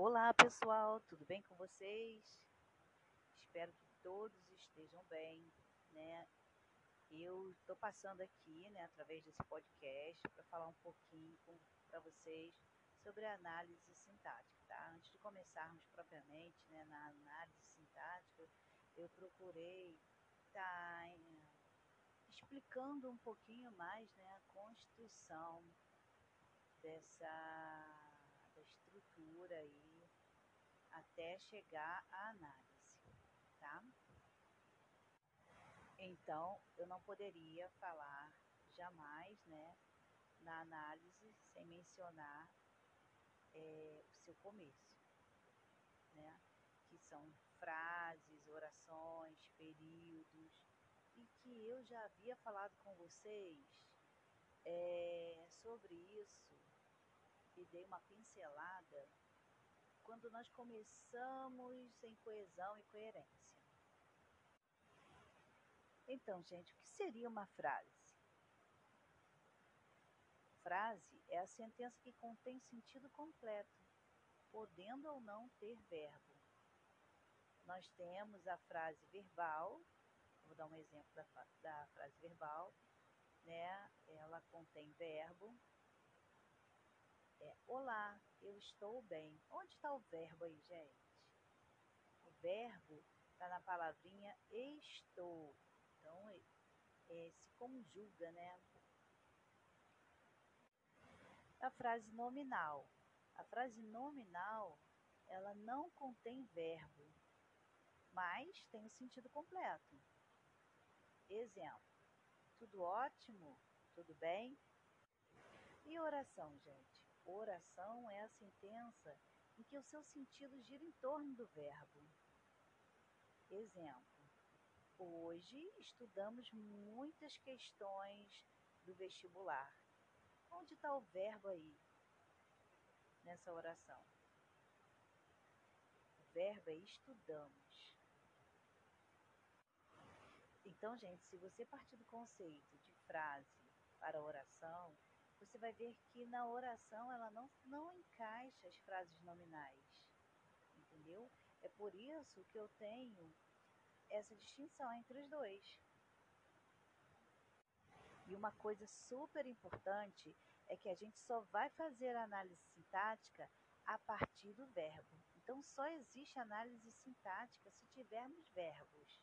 Olá, pessoal, tudo bem com vocês? Espero que todos estejam bem, né? Eu estou passando aqui, né, através desse podcast, para falar um pouquinho para vocês sobre a análise sintática, tá? Antes de começarmos propriamente, né, na análise sintática, eu procurei estar tá, explicando um pouquinho mais, né, a construção dessa da estrutura aí até chegar à análise, tá? Então, eu não poderia falar jamais, né, na análise sem mencionar é, o seu começo, né? Que são frases, orações, períodos, e que eu já havia falado com vocês é, sobre isso e dei uma pincelada quando nós começamos em coesão e coerência. Então, gente, o que seria uma frase? Frase é a sentença que contém sentido completo, podendo ou não ter verbo. Nós temos a frase verbal, vou dar um exemplo da, da frase verbal, né? Ela contém verbo, é Olá, eu estou bem. Onde está o verbo aí, gente? O verbo está na palavrinha estou. Então, é, é, se conjuga, né? A frase nominal. A frase nominal, ela não contém verbo, mas tem o sentido completo. Exemplo: tudo ótimo? Tudo bem? E oração, gente? Oração é a sentença em que o seu sentido gira em torno do verbo. Exemplo: Hoje estudamos muitas questões do vestibular. Onde está o verbo aí nessa oração? O verbo é estudamos. Então, gente, se você partir do conceito de frase para oração, você vai ver que na oração ela não, não encaixa as frases nominais. Entendeu? É por isso que eu tenho essa distinção entre os dois. E uma coisa super importante é que a gente só vai fazer análise sintática a partir do verbo. Então, só existe análise sintática se tivermos verbos.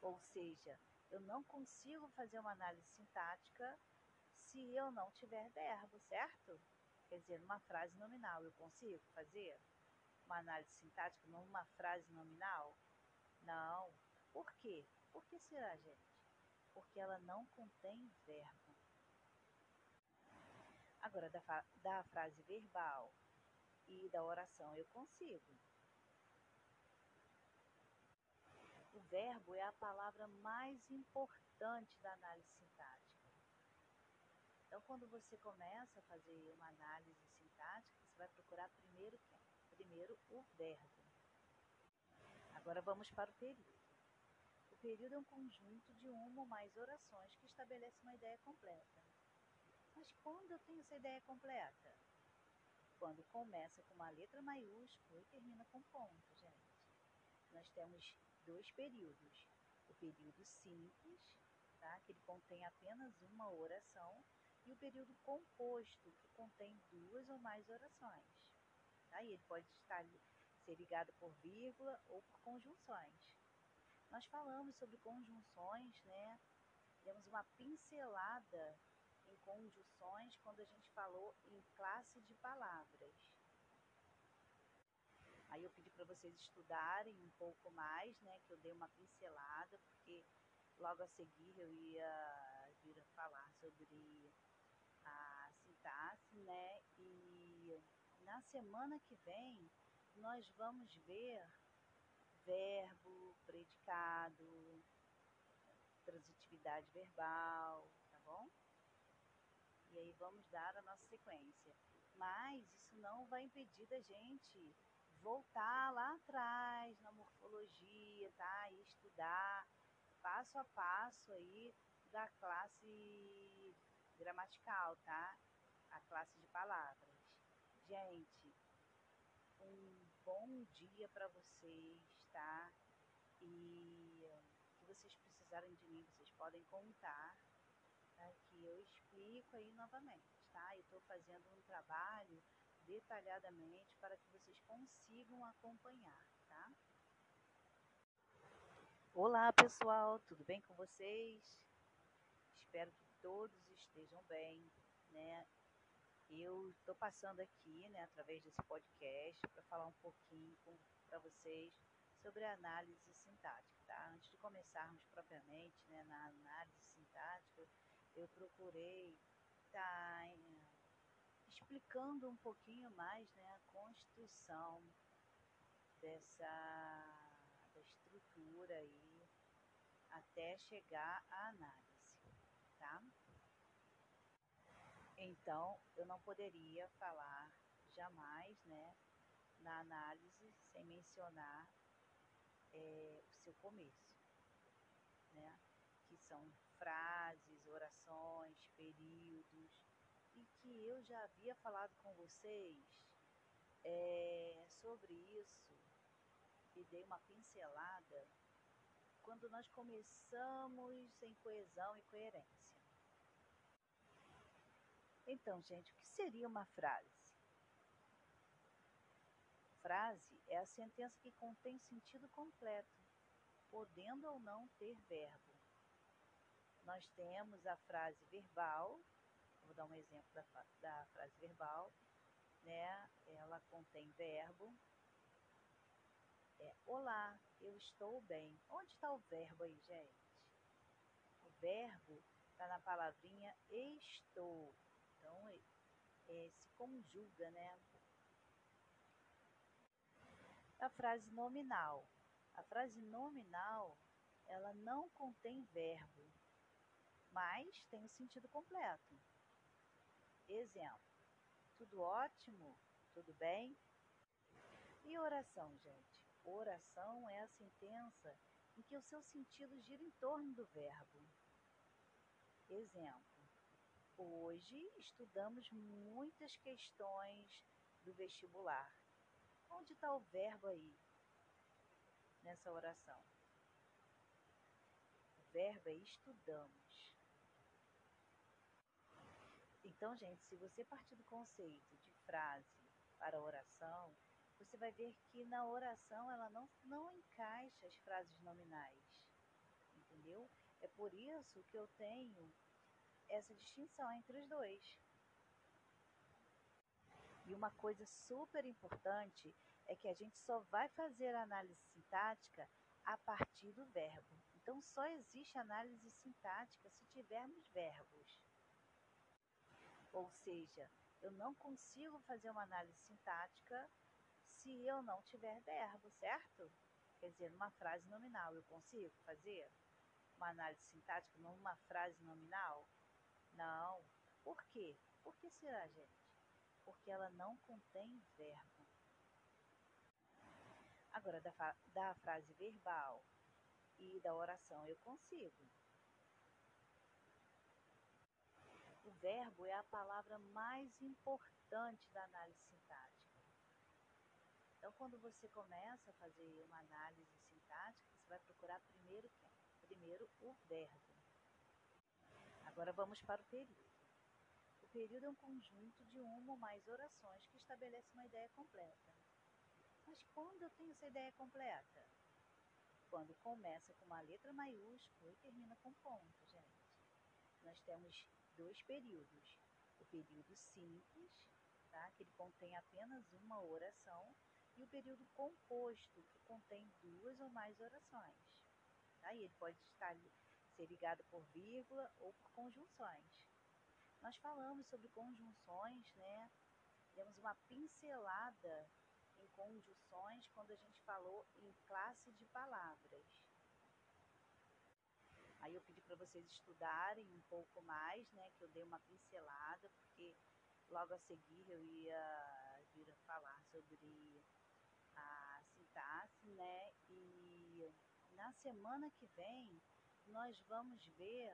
Ou seja, eu não consigo fazer uma análise sintática se eu não tiver verbo, certo? Quer dizer, numa frase nominal, eu consigo fazer uma análise sintática numa frase nominal? Não. Por quê? Por que será, gente? Porque ela não contém verbo. Agora, da, da frase verbal e da oração, eu consigo. O verbo é a palavra mais importante da análise. Então, quando você começa a fazer uma análise sintática, você vai procurar primeiro quem? Primeiro o verbo. Agora vamos para o período. O período é um conjunto de uma ou mais orações que estabelece uma ideia completa. Mas quando eu tenho essa ideia completa? Quando começa com uma letra maiúscula e termina com ponto, gente. Nós temos dois períodos. O período simples, tá? que ele contém apenas uma oração, e o período composto, que contém duas ou mais orações. Tá? E ele pode estar, ser ligado por vírgula ou por conjunções. Nós falamos sobre conjunções, né? Demos uma pincelada em conjunções quando a gente falou em classe de palavras. Aí eu pedi para vocês estudarem um pouco mais, né? Que eu dei uma pincelada, porque logo a seguir eu ia vir a falar sobre né? E na semana que vem nós vamos ver verbo, predicado, transitividade verbal, tá bom? E aí vamos dar a nossa sequência. Mas isso não vai impedir da gente voltar lá atrás na morfologia, tá? E estudar passo a passo aí da classe gramatical, tá? A classe de palavras. Gente, um bom dia para vocês, tá? E que vocês precisarem de mim, vocês podem contar, tá? Que eu explico aí novamente, tá? Eu estou fazendo um trabalho detalhadamente para que vocês consigam acompanhar, tá? Olá, pessoal, tudo bem com vocês? Espero que todos estejam bem, né? Eu estou passando aqui, né, através desse podcast, para falar um pouquinho para vocês sobre a análise sintática, tá? Antes de começarmos propriamente, né, na análise sintática, eu procurei estar tá, explicando um pouquinho mais, né, a construção dessa da estrutura aí até chegar à análise, tá? Então, eu não poderia falar jamais, né, na análise sem mencionar é, o seu começo, né, que são frases, orações, períodos, e que eu já havia falado com vocês é, sobre isso e dei uma pincelada quando nós começamos em coesão e coerência. Então, gente, o que seria uma frase? Frase é a sentença que contém sentido completo, podendo ou não ter verbo. Nós temos a frase verbal, vou dar um exemplo da, da frase verbal, né? Ela contém verbo. É, Olá, eu estou bem. Onde está o verbo aí, gente? O verbo está na palavrinha estou. Então, é, se conjuga, né? A frase nominal. A frase nominal, ela não contém verbo, mas tem o sentido completo. Exemplo: tudo ótimo? Tudo bem? E oração, gente? Oração é a sentença em que o seu sentido gira em torno do verbo. Exemplo: Hoje estudamos muitas questões do vestibular. Onde está o verbo aí nessa oração? O verbo é estudamos. Então, gente, se você partir do conceito de frase para oração, você vai ver que na oração ela não, não encaixa as frases nominais. Entendeu? É por isso que eu tenho essa distinção entre os dois. E uma coisa super importante é que a gente só vai fazer análise sintática a partir do verbo. Então, só existe análise sintática se tivermos verbos. Ou seja, eu não consigo fazer uma análise sintática se eu não tiver verbo, certo? Quer dizer, numa frase nominal, eu consigo fazer uma análise sintática numa frase nominal? Não. Por quê? Por que será, gente? Porque ela não contém verbo. Agora, da, da frase verbal e da oração eu consigo. O verbo é a palavra mais importante da análise sintática. Então, quando você começa a fazer uma análise sintática, você vai procurar primeiro quem? Primeiro o verbo. Agora vamos para o período. O período é um conjunto de uma ou mais orações que estabelece uma ideia completa. Mas quando eu tenho essa ideia completa? Quando começa com uma letra maiúscula e termina com ponto, gente. Nós temos dois períodos. O período simples, tá? que ele contém apenas uma oração, e o período composto, que contém duas ou mais orações. Tá? Ele pode estar ser ligado por vírgula ou por conjunções. Nós falamos sobre conjunções, né? Demos uma pincelada em conjunções quando a gente falou em classe de palavras. Aí eu pedi para vocês estudarem um pouco mais, né? Que eu dei uma pincelada, porque logo a seguir eu ia vir a falar sobre a sintaxe, né? E na semana que vem nós vamos ver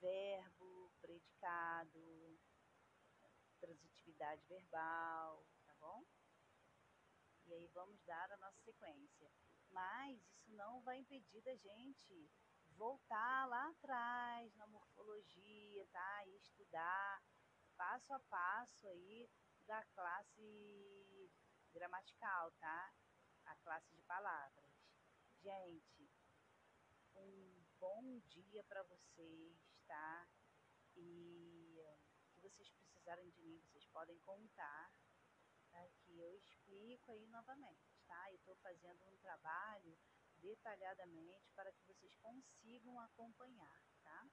verbo, predicado, transitividade verbal, tá bom? E aí vamos dar a nossa sequência. Mas isso não vai impedir da gente voltar lá atrás na morfologia, tá? E estudar passo a passo aí da classe gramatical, tá? A classe de palavras. Gente, um bom dia para vocês, tá? E que vocês precisarem de mim, vocês podem contar, tá? que eu explico aí novamente, tá? Eu estou fazendo um trabalho detalhadamente para que vocês consigam acompanhar, tá?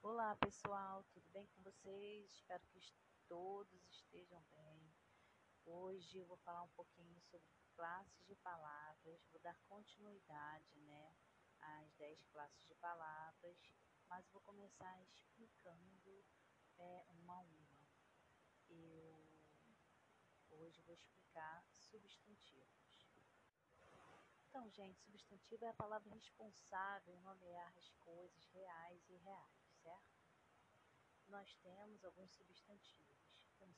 Olá pessoal, tudo bem com vocês? Espero que todos estejam bem. Hoje eu vou falar um pouquinho sobre classes de palavras, vou dar continuidade, né, às 10 classes de palavras, mas vou começar explicando é, uma a uma. Eu hoje vou explicar substantivos. Então, gente, substantivo é a palavra responsável em nomear as coisas reais e irreais, certo? Nós temos alguns substantivos. Temos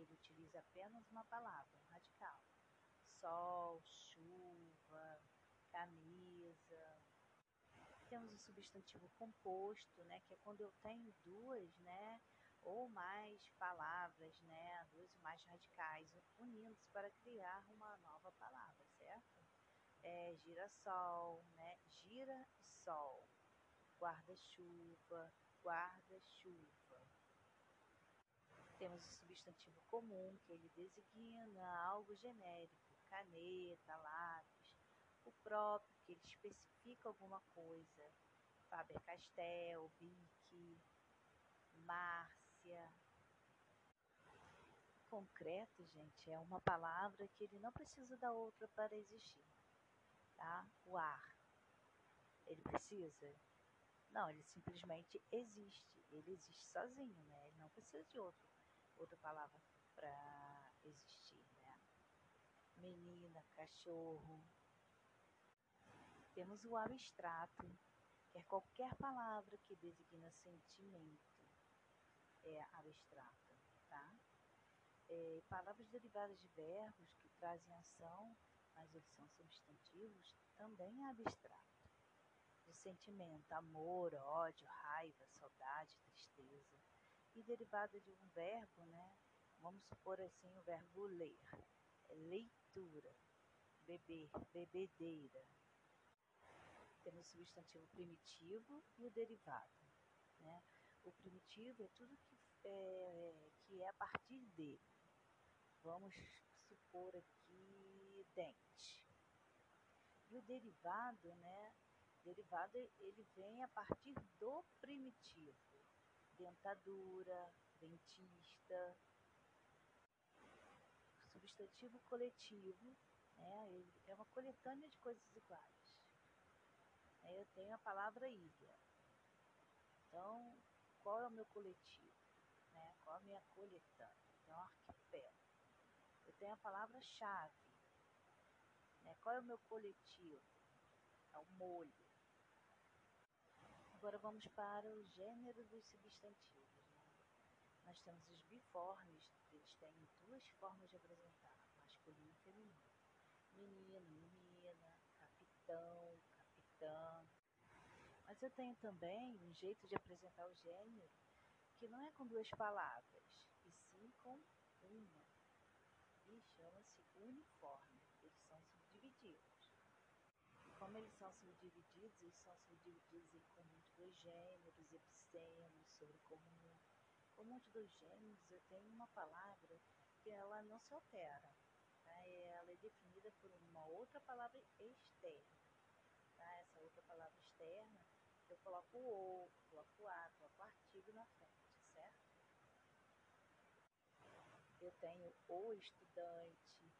ele utiliza apenas uma palavra, radical. Sol, chuva, camisa. Temos o substantivo composto, né, que é quando eu tenho duas, né, ou mais palavras, né, duas ou mais radicais unindo-se para criar uma nova palavra, certo? É, girassol, né, gira sol, guarda-chuva, guarda-chuva. Temos o substantivo comum, que ele designa algo genérico, caneta, lápis. O próprio, que ele especifica alguma coisa, Faber-Castell, Bic, Márcia. Concreto, gente, é uma palavra que ele não precisa da outra para existir, tá? O ar. Ele precisa? Não, ele simplesmente existe. Ele existe sozinho, né? Ele não precisa de outro outra palavra para existir, né? Menina, cachorro. Temos o abstrato, que é qualquer palavra que designa sentimento. É abstrato, tá? É, palavras derivadas de verbos que trazem ação, mas eles são substantivos, também é abstrato. De sentimento, amor, ódio, raiva, saudade, tristeza e derivada de um verbo, né? Vamos supor assim o verbo ler, é leitura, beber, bebedeira. Temos o substantivo primitivo e o derivado, né? O primitivo é tudo que é, que é a partir de. Vamos supor aqui dente. E o derivado, né? Derivado ele vem a partir do primitivo dentadura, dentista. Substantivo coletivo né, é uma coletânea de coisas iguais. Eu tenho a palavra ilha. Então, qual é o meu coletivo? Né? Qual a minha coletânea? Então, arquipélago. Eu tenho a palavra chave. Né? Qual é o meu coletivo? É o molho. Agora vamos para o gênero dos substantivos. Né? Nós temos os biformes, eles têm duas formas de apresentar, masculino e feminino. Menino, menina, capitão, capitã. Mas eu tenho também um jeito de apresentar o gênero que não é com duas palavras, e sim com uma. E chama-se uniforme. Eles são subdivididos como eles são subdivididos, eles são subdivididos em conjunto dos gêneros, epicentros, sobre comum. Conjunto dos gêneros, eu tenho uma palavra que ela não se altera. Tá? Ela é definida por uma outra palavra externa. Tá? Essa outra palavra externa, eu coloco o ou, coloco a, coloco o artigo na frente, certo? Eu tenho o estudante,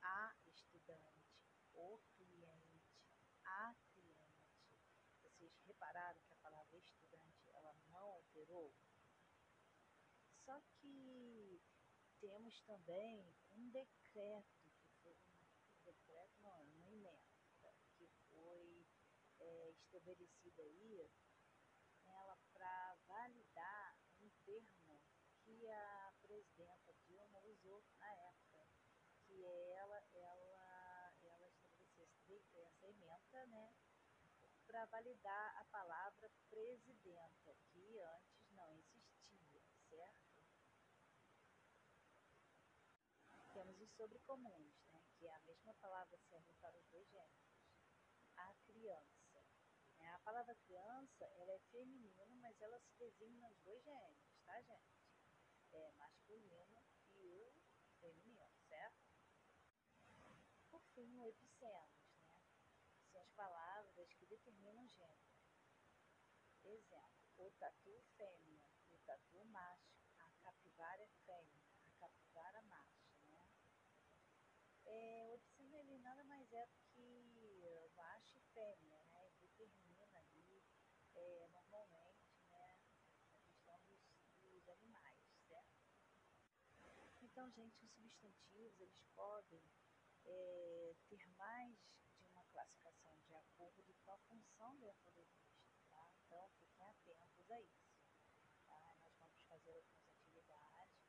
a estudante, o cliente a cliente. Vocês repararam que a palavra estudante ela não alterou? Só que temos também um decreto, que foi um, decreto não, uma emenda, que foi é, estabelecida aí ela para validar um termo que a presidenta usou na época, que ela, ela, ela estabeleceu essa emenda, né, para validar a palavra presidenta, que antes não existia, certo? Temos os sobrecomuns, né, que é a mesma palavra serve para os dois gêneros. A criança. Né? A palavra criança, ela é feminina, mas ela se designa nos dois gêneros, tá, gente? É masculino e o feminino, certo? Por fim, o epicemos, né? São as palavras que determinam gênero. Exemplo, o tatu fêmea, o tatu macho, a capivara é fêmea, a capivara macho, né? É, o epiceno ele nada mais é do que macho e fêmea, né? Determina ali é, normalmente né, a questão dos, dos animais, certo? Então, gente, os substantivos eles podem é, ter mais de uma classificação de acordo com a função dentro do texto, tá? Então, fiquem atentos a isso. Tá? Nós vamos fazer algumas atividades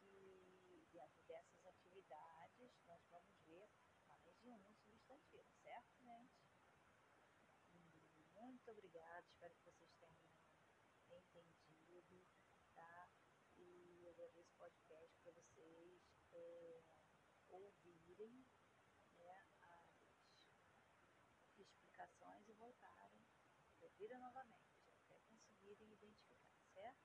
que, dentro dessas atividades, nós vamos ver mais de um substantivo, certo, gente? Muito obrigada, espero que vocês tenham entendido, tá? E eu gravei esse podcast para vocês é, ouvirem né, as explicações e voltarem, ouvirem novamente, até conseguirem identificar, certo?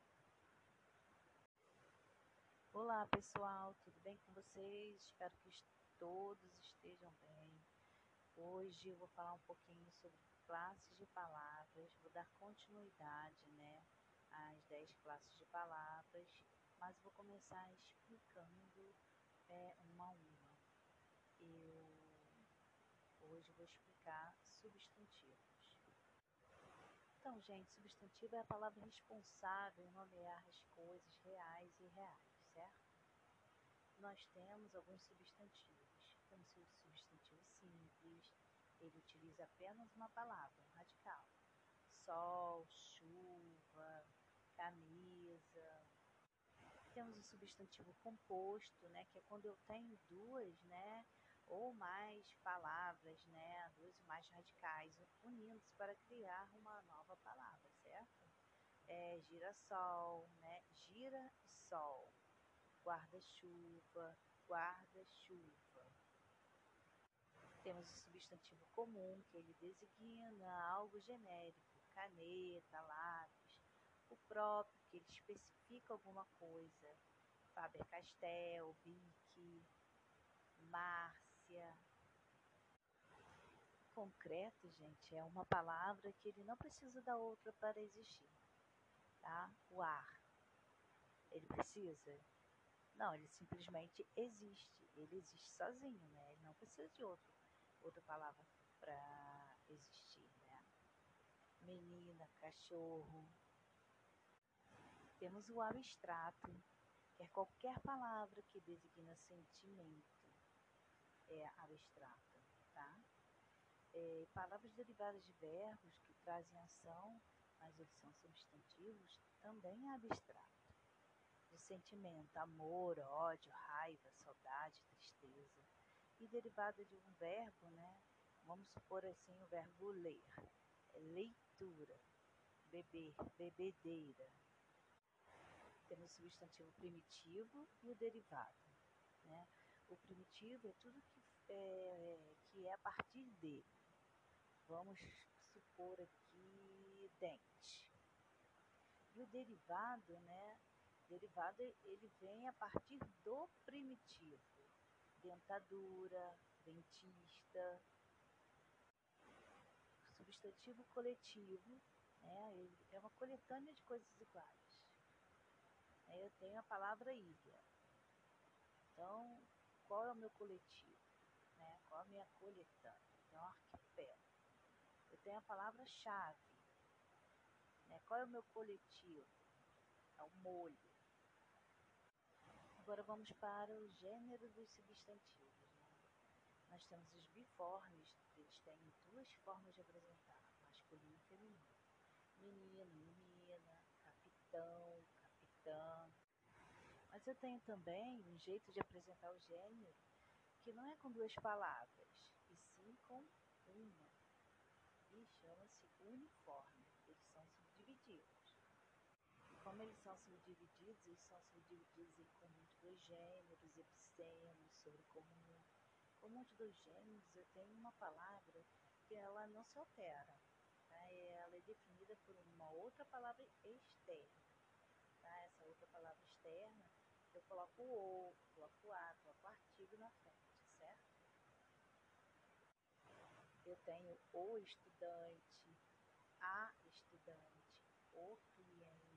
Olá pessoal, tudo bem com vocês? Espero que todos estejam bem. Hoje eu vou falar um pouquinho sobre classes de palavras, vou dar continuidade né, às 10 classes de palavras, mas vou começar explicando é, uma a uma. Eu hoje vou explicar substantivos. Então, gente, substantivo é a palavra responsável em nomear as coisas reais e reais, certo? Nós temos alguns substantivos. Temos o substantivo simples, ele utiliza apenas uma palavra, radical. Sol, chuva, camisa. Temos o substantivo composto, né, que é quando eu tenho duas, né, ou mais palavras, né, duas ou mais radicais unindo-se para criar uma nova palavra, certo? É, girassol, né, gira sol, guarda-chuva, guarda-chuva. Temos o substantivo comum, que ele designa algo genérico, caneta, lápis. O próprio, que ele especifica alguma coisa, Faber-Castell, Bic, Márcia Concreto, gente, é uma palavra que ele não precisa da outra para existir, tá? O ar. Ele precisa? Não, ele simplesmente existe. Ele existe sozinho, né? Ele não precisa de outro, outra palavra para existir, né? Menina, cachorro. Temos o abstrato, que é qualquer palavra que designa sentimento é abstrata, tá? É, palavras derivadas de verbos que trazem ação, mas eles são substantivos, também é abstrato. De sentimento, amor, ódio, raiva, saudade, tristeza. E derivada de um verbo, né? Vamos supor assim o verbo ler. É leitura, beber, bebedeira. Temos o substantivo primitivo e o derivado, né? O primitivo é tudo que é, que é a partir de. Vamos supor aqui dente. E o derivado, né? Derivado ele vem a partir do primitivo. Dentadura, dentista. Substantivo coletivo, né? É uma coletânea de coisas iguais. Eu tenho a palavra ilha. Então, qual é o meu coletivo, né? qual é a minha coletânea. Então, arquipélago. Eu tenho a palavra-chave. Né? Qual é o meu coletivo? É o molho. Agora vamos para o gênero dos substantivos. Né? Nós temos os biformes, eles têm duas formas de apresentar, masculino e feminino. Menino, menina, capitão, capitã. Mas eu tenho também um jeito de apresentar o gênero que não é com duas palavras, e sim com uma. E chama-se uniforme. Eles são subdivididos. E como eles são subdivididos, eles são subdivididos em conjunto dos gêneros, epicentros, sobrecomum. Conjunto dos gêneros, eu tenho uma palavra que ela não se altera. Tá? Ela é definida por uma outra palavra externa. Tá? Essa outra palavra externa, eu coloco o coloco a, coloco o artigo na frente, certo? Eu tenho o estudante, a estudante, o cliente,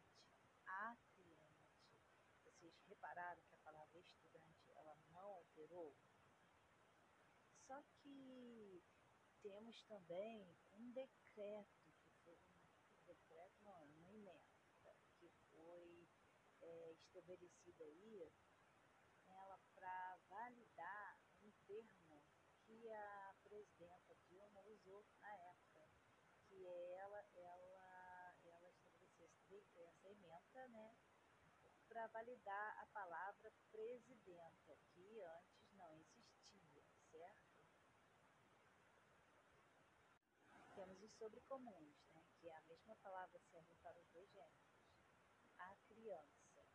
a cliente. Vocês repararam que a palavra estudante ela não alterou? Só que temos também um decreto, que foi um decreto, não, uma emenda, que foi é, estabelecida aí ela para validar um termo que a presidenta Dilma usou na época, que ela, ela, ela estabeleceu essa emenda, né, para validar a palavra presidenta, que antes não existia, certo? Temos os sobrecomuns, né, que é a mesma palavra serve para os dois gêneros. A criança.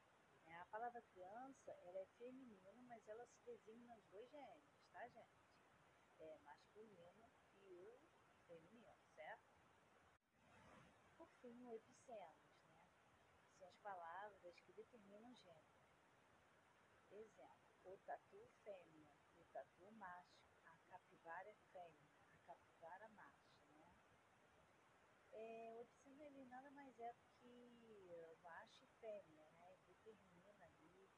Né? A palavra criança, ela é feminino, mas ela se designa nos dois gêneros, tá, gente? É masculino e o feminino, certo? Por fim, o epicentros, né? São as palavras que determinam gênero. Exemplo, o tatu fêmea, o tatu macho, a capivara fêmea, a capivara macho, né? É, o epicentro ele mais é que macho e fêmea, né? Determina ali,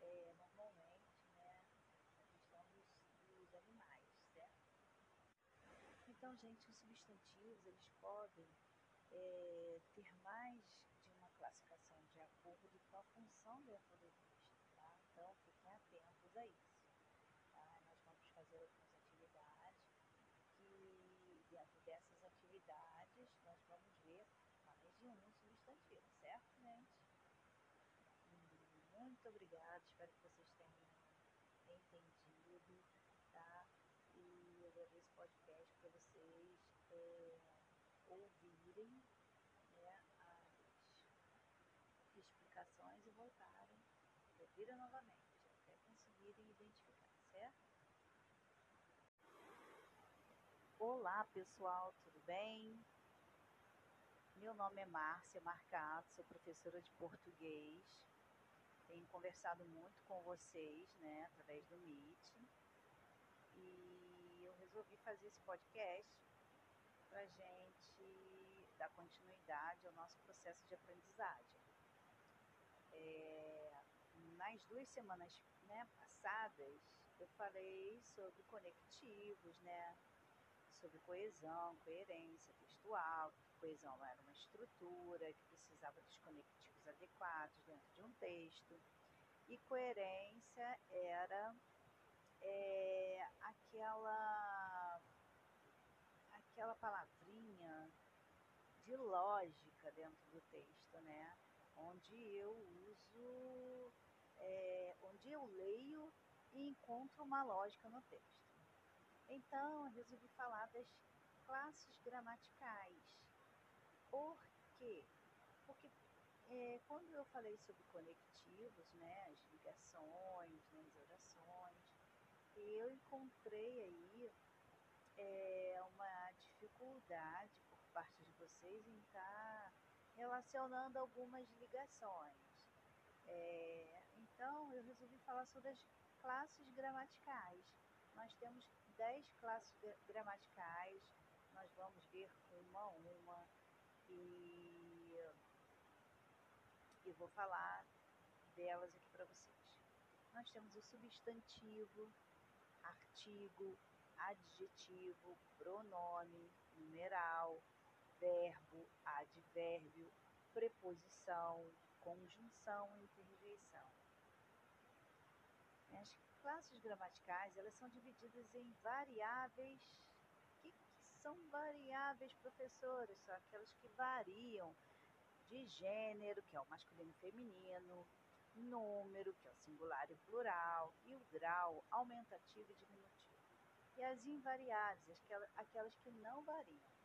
é, normalmente, né, a questão dos, dos animais, certo? Então, gente, os substantivos, eles podem é, ter mais de uma classificação de acordo com a função dentro do texto, tá? Então, fiquem atentos a isso. Tá? Nós vamos fazer algumas atividades que, dentro dessas atividades, nós vamos ver mais de um substantivo, certo, gente? Muito obrigada, espero que vocês tenham entendido, tá? E eu gravei esse podcast para vocês é, ouvirem né, as explicações e voltarem, ouvirem novamente, até conseguirem identificar, certo? Olá pessoal, tudo bem? Meu nome é Márcia Marcato, sou professora de português. Tenho conversado muito com vocês, né, através do Meet. E eu resolvi fazer esse podcast para gente dar continuidade ao nosso processo de aprendizagem. É, nas duas semanas né, passadas, eu falei sobre conectivos, né, sobre coesão, coerência textual, coesão era uma estrutura que precisava dos conectivos adequados dentro de um texto, e coerência era é, aquela aquela palavrinha de lógica dentro do texto, né? Onde eu uso, é, onde eu leio e encontro uma lógica no texto. Então, resolvi falar das classes gramaticais. Por quê? É, quando eu falei sobre conectivos, né, as ligações, né, as orações, eu encontrei aí é, uma dificuldade por parte de vocês em estar tá relacionando algumas ligações. É, então, eu resolvi falar sobre as classes gramaticais. Nós temos 10 classes gramaticais, nós vamos ver uma a uma e eu vou falar delas aqui para vocês. Nós temos o substantivo, artigo, adjetivo, pronome, numeral, verbo, advérbio, preposição, conjunção e interjeição. As classes gramaticais, elas são divididas em variáveis. O que, que são variáveis, professores? São aquelas que variam de gênero, que é o masculino e feminino, número, que é o singular e plural, e o grau, aumentativo e diminutivo. E as invariáveis, aquelas que não variam.